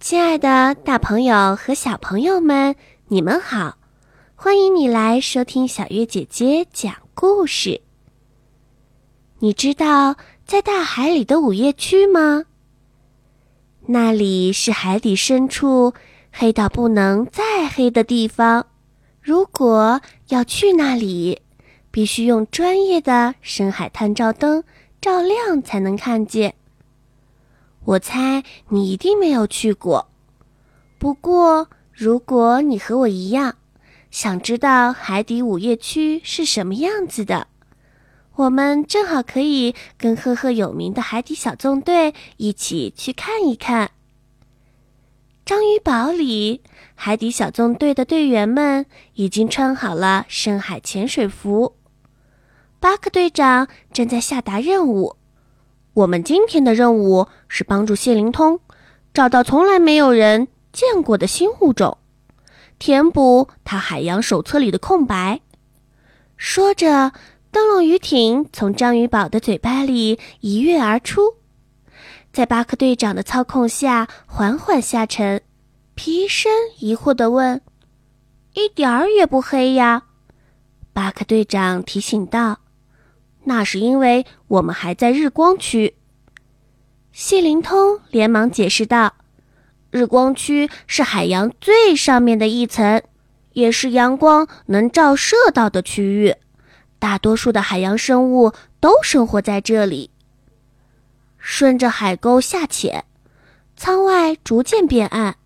亲爱的，大朋友和小朋友们，你们好！欢迎你来收听小月姐姐讲故事。你知道在大海里的午夜区吗？那里是海底深处黑到不能再黑的地方。如果要去那里，必须用专业的深海探照灯照亮才能看见。我猜你一定没有去过。不过，如果你和我一样，想知道海底午夜区是什么样子的，我们正好可以跟赫赫有名的海底小纵队一起去看一看。章鱼堡里，海底小纵队的队员们已经穿好了深海潜水服。巴克队长正在下达任务。我们今天的任务是帮助谢灵通找到从来没有人见过的新物种，填补他海洋手册里的空白。说着，灯笼鱼艇从章鱼堡的嘴巴里一跃而出，在巴克队长的操控下缓缓下沉。皮生疑惑地问：“一点儿也不黑呀？”巴克队长提醒道。那是因为我们还在日光区。谢灵通连忙解释道：“日光区是海洋最上面的一层，也是阳光能照射到的区域。大多数的海洋生物都生活在这里。”顺着海沟下潜，舱外逐渐变暗，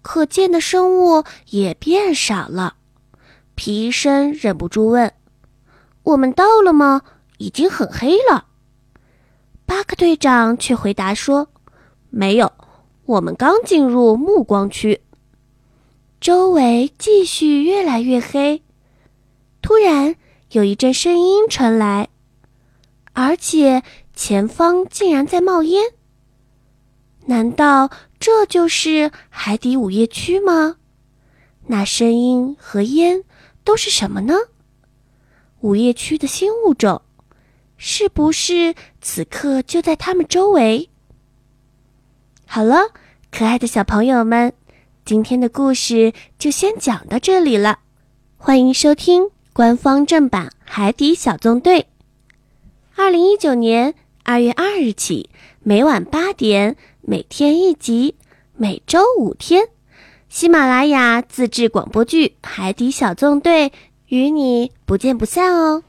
可见的生物也变少了。皮医生忍不住问。我们到了吗？已经很黑了。巴克队长却回答说：“没有，我们刚进入暮光区。”周围继续越来越黑。突然，有一阵声音传来，而且前方竟然在冒烟。难道这就是海底午夜区吗？那声音和烟都是什么呢？午夜区的新物种，是不是此刻就在他们周围？好了，可爱的小朋友们，今天的故事就先讲到这里了。欢迎收听官方正版《海底小纵队》。二零一九年二月二日起，每晚八点，每天一集，每周五天，喜马拉雅自制广播剧《海底小纵队》。与你不见不散哦。